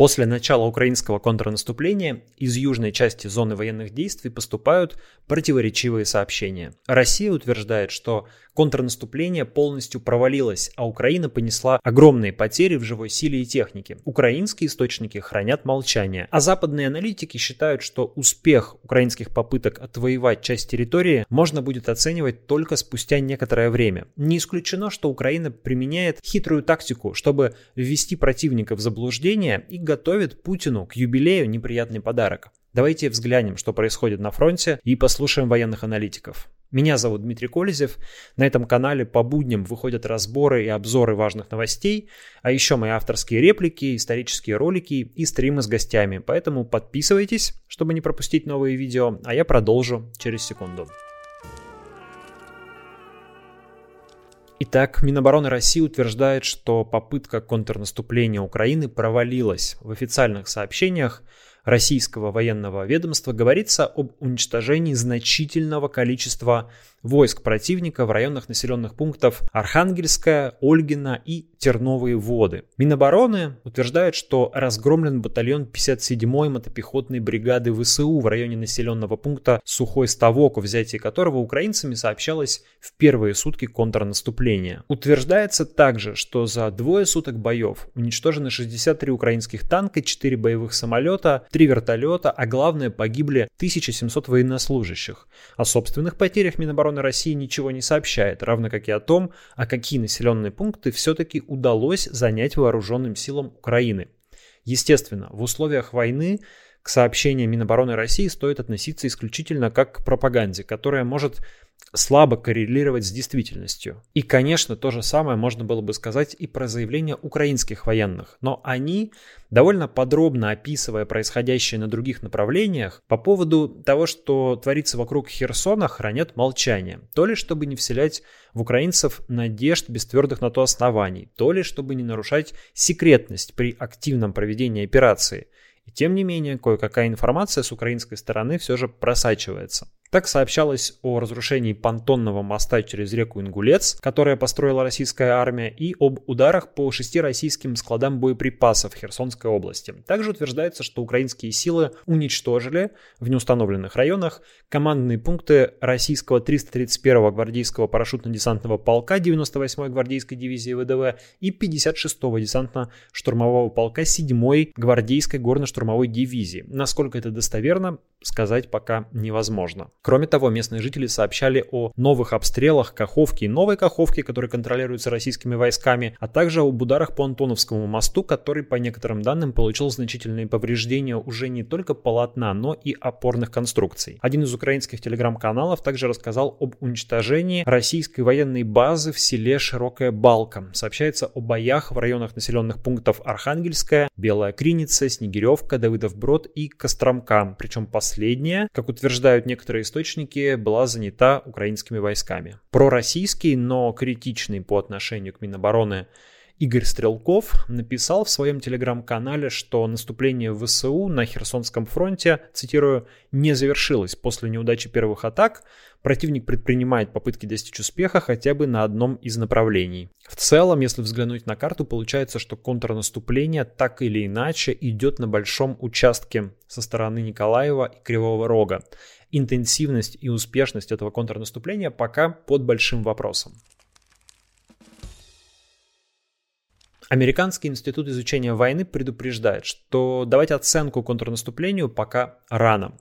После начала украинского контрнаступления из южной части зоны военных действий поступают противоречивые сообщения. Россия утверждает, что контрнаступление полностью провалилось, а Украина понесла огромные потери в живой силе и технике. Украинские источники хранят молчание, а западные аналитики считают, что успех украинских попыток отвоевать часть территории можно будет оценивать только спустя некоторое время. Не исключено, что Украина применяет хитрую тактику, чтобы ввести противника в заблуждение и готовит Путину к юбилею неприятный подарок. Давайте взглянем, что происходит на фронте и послушаем военных аналитиков. Меня зовут Дмитрий Колезев. На этом канале по будням выходят разборы и обзоры важных новостей, а еще мои авторские реплики, исторические ролики и стримы с гостями. Поэтому подписывайтесь, чтобы не пропустить новые видео, а я продолжу через секунду. Итак, Минобороны России утверждает, что попытка контрнаступления Украины провалилась. В официальных сообщениях российского военного ведомства говорится об уничтожении значительного количества войск противника в районах населенных пунктов Архангельская, Ольгина и Терновые воды. Минобороны утверждает, что разгромлен батальон 57-й мотопехотной бригады ВСУ в районе населенного пункта Сухой Ставок, о взятии которого украинцами сообщалось в первые сутки контрнаступления. Утверждается также, что за двое суток боев уничтожены 63 украинских танка, 4 боевых самолета, 3 вертолета, а главное погибли 1700 военнослужащих. О собственных потерях Минобороны обороны России ничего не сообщает, равно как и о том, а какие населенные пункты все-таки удалось занять вооруженным силам Украины. Естественно, в условиях войны к сообщениям Минобороны России стоит относиться исключительно как к пропаганде, которая может слабо коррелировать с действительностью. И, конечно, то же самое можно было бы сказать и про заявления украинских военных, но они, довольно подробно описывая происходящее на других направлениях, по поводу того, что творится вокруг Херсона, хранят молчание. То ли чтобы не вселять в украинцев надежд без твердых на то оснований, то ли чтобы не нарушать секретность при активном проведении операции. Тем не менее, кое-какая информация с украинской стороны все же просачивается. Так сообщалось о разрушении понтонного моста через реку Ингулец, которое построила российская армия, и об ударах по шести российским складам боеприпасов в Херсонской области. Также утверждается, что украинские силы уничтожили в неустановленных районах командные пункты российского 331-го гвардейского парашютно-десантного полка 98-й гвардейской дивизии ВДВ и 56-го десантно-штурмового полка 7-й гвардейской горно-штурмовой дивизии. Насколько это достоверно, сказать пока невозможно. Кроме того, местные жители сообщали о новых обстрелах Каховки и Новой Каховки, которые контролируются российскими войсками, а также об ударах по Антоновскому мосту, который, по некоторым данным, получил значительные повреждения уже не только полотна, но и опорных конструкций. Один из украинских телеграм-каналов также рассказал об уничтожении российской военной базы в селе Широкая Балка. Сообщается о боях в районах населенных пунктов Архангельская, Белая Криница, Снегиревка, Давыдов Брод и Костромка. Причем последняя, как утверждают некоторые источники была занята украинскими войсками. Пророссийский, но критичный по отношению к Минобороны Игорь Стрелков написал в своем телеграм-канале, что наступление ВСУ на Херсонском фронте, цитирую, не завершилось. После неудачи первых атак противник предпринимает попытки достичь успеха хотя бы на одном из направлений. В целом, если взглянуть на карту, получается, что контрнаступление так или иначе идет на большом участке со стороны Николаева и Кривого Рога интенсивность и успешность этого контрнаступления пока под большим вопросом. Американский институт изучения войны предупреждает, что давать оценку контрнаступлению пока рано.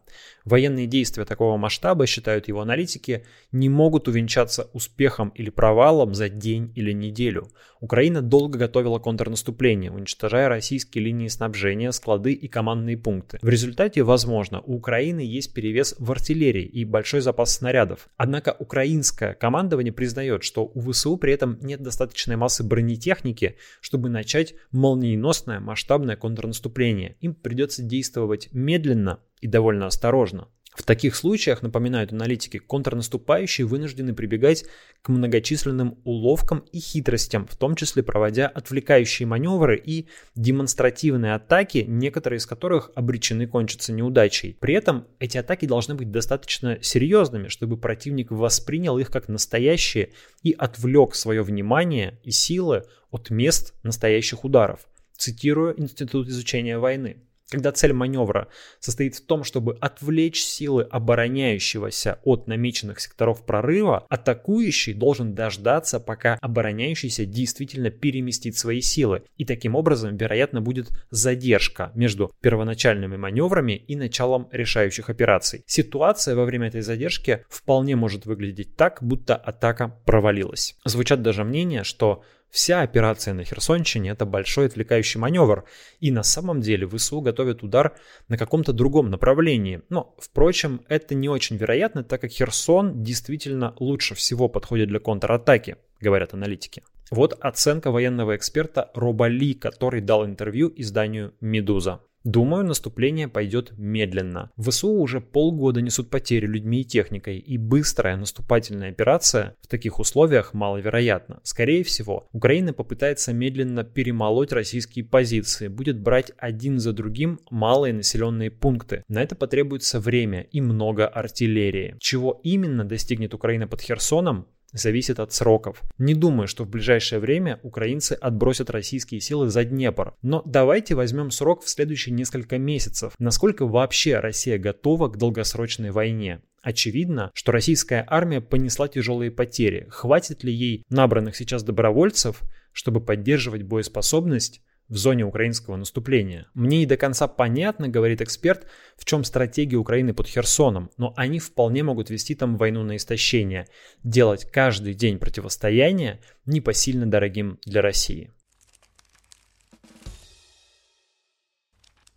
Военные действия такого масштаба, считают его аналитики, не могут увенчаться успехом или провалом за день или неделю. Украина долго готовила контрнаступление, уничтожая российские линии снабжения, склады и командные пункты. В результате, возможно, у Украины есть перевес в артиллерии и большой запас снарядов. Однако украинское командование признает, что у ВСУ при этом нет достаточной массы бронетехники, чтобы начать молниеносное масштабное контрнаступление. Им придется действовать медленно, и довольно осторожно. В таких случаях, напоминают аналитики, контрнаступающие вынуждены прибегать к многочисленным уловкам и хитростям, в том числе проводя отвлекающие маневры и демонстративные атаки, некоторые из которых обречены кончиться неудачей. При этом эти атаки должны быть достаточно серьезными, чтобы противник воспринял их как настоящие и отвлек свое внимание и силы от мест настоящих ударов. Цитирую Институт изучения войны. Когда цель маневра состоит в том, чтобы отвлечь силы обороняющегося от намеченных секторов прорыва, атакующий должен дождаться, пока обороняющийся действительно переместит свои силы. И таким образом, вероятно, будет задержка между первоначальными маневрами и началом решающих операций. Ситуация во время этой задержки вполне может выглядеть так, будто атака провалилась. Звучат даже мнения, что Вся операция на Херсонщине – это большой отвлекающий маневр, и на самом деле ВСУ готовят удар на каком-то другом направлении. Но, впрочем, это не очень вероятно, так как Херсон действительно лучше всего подходит для контратаки, говорят аналитики. Вот оценка военного эксперта Роба Ли, который дал интервью изданию «Медуза». Думаю, наступление пойдет медленно. ВСУ уже полгода несут потери людьми и техникой, и быстрая наступательная операция в таких условиях маловероятна. Скорее всего, Украина попытается медленно перемолоть российские позиции, будет брать один за другим малые населенные пункты. На это потребуется время и много артиллерии. Чего именно достигнет Украина под Херсоном, зависит от сроков. Не думаю, что в ближайшее время украинцы отбросят российские силы за Днепр. Но давайте возьмем срок в следующие несколько месяцев. Насколько вообще Россия готова к долгосрочной войне? Очевидно, что российская армия понесла тяжелые потери. Хватит ли ей набранных сейчас добровольцев, чтобы поддерживать боеспособность в зоне украинского наступления. Мне не до конца понятно, говорит эксперт, в чем стратегия Украины под Херсоном, но они вполне могут вести там войну на истощение, делать каждый день противостояния непосильно дорогим для России.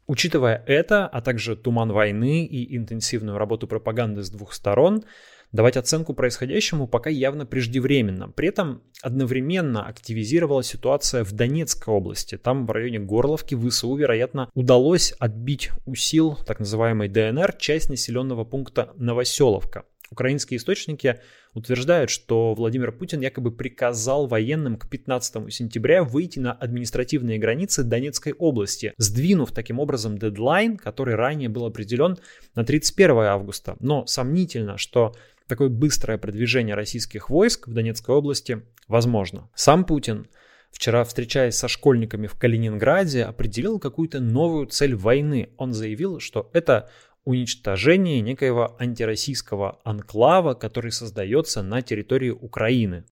Учитывая это, а также туман войны и интенсивную работу пропаганды с двух сторон, Давать оценку происходящему пока явно преждевременно. При этом одновременно активизировалась ситуация в Донецкой области. Там в районе Горловки ВСУ, вероятно, удалось отбить у сил так называемой ДНР часть населенного пункта Новоселовка. Украинские источники утверждают, что Владимир Путин якобы приказал военным к 15 сентября выйти на административные границы Донецкой области, сдвинув таким образом дедлайн, который ранее был определен на 31 августа. Но сомнительно, что такое быстрое продвижение российских войск в Донецкой области возможно. Сам Путин вчера, встречаясь со школьниками в Калининграде, определил какую-то новую цель войны. Он заявил, что это уничтожение некоего антироссийского анклава, который создается на территории Украины.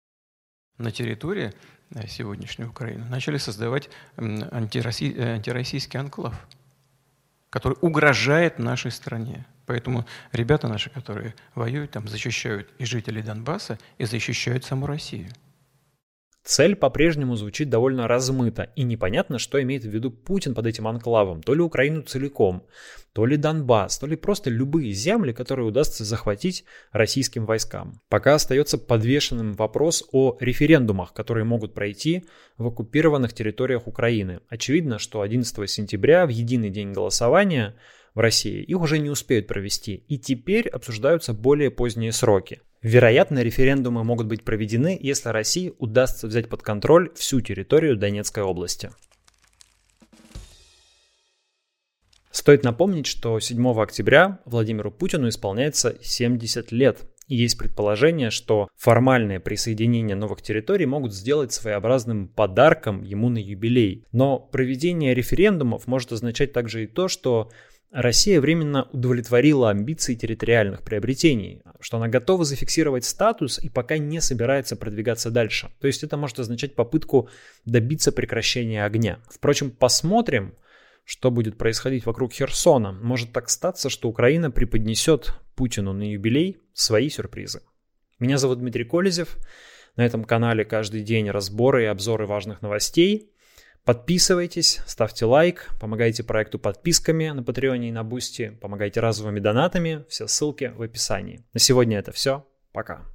На территории э, сегодняшней Украины начали создавать антироссий, э, антироссийский анклав, который угрожает нашей стране. Поэтому ребята наши, которые воюют там, защищают и жителей Донбасса, и защищают саму Россию. Цель по-прежнему звучит довольно размыто, и непонятно, что имеет в виду Путин под этим анклавом. То ли Украину целиком, то ли Донбасс, то ли просто любые земли, которые удастся захватить российским войскам. Пока остается подвешенным вопрос о референдумах, которые могут пройти в оккупированных территориях Украины. Очевидно, что 11 сентября, в единый день голосования, в России, их уже не успеют провести, и теперь обсуждаются более поздние сроки. Вероятно, референдумы могут быть проведены, если России удастся взять под контроль всю территорию Донецкой области. Стоит напомнить, что 7 октября Владимиру Путину исполняется 70 лет. И есть предположение, что формальное присоединение новых территорий могут сделать своеобразным подарком ему на юбилей. Но проведение референдумов может означать также и то, что Россия временно удовлетворила амбиции территориальных приобретений, что она готова зафиксировать статус и пока не собирается продвигаться дальше. То есть это может означать попытку добиться прекращения огня. Впрочем, посмотрим, что будет происходить вокруг Херсона. Может так статься, что Украина преподнесет Путину на юбилей свои сюрпризы. Меня зовут Дмитрий Колезев. На этом канале каждый день разборы и обзоры важных новостей. Подписывайтесь, ставьте лайк, помогайте проекту подписками на Патреоне и на Бусти, помогайте разовыми донатами, все ссылки в описании. На сегодня это все, пока.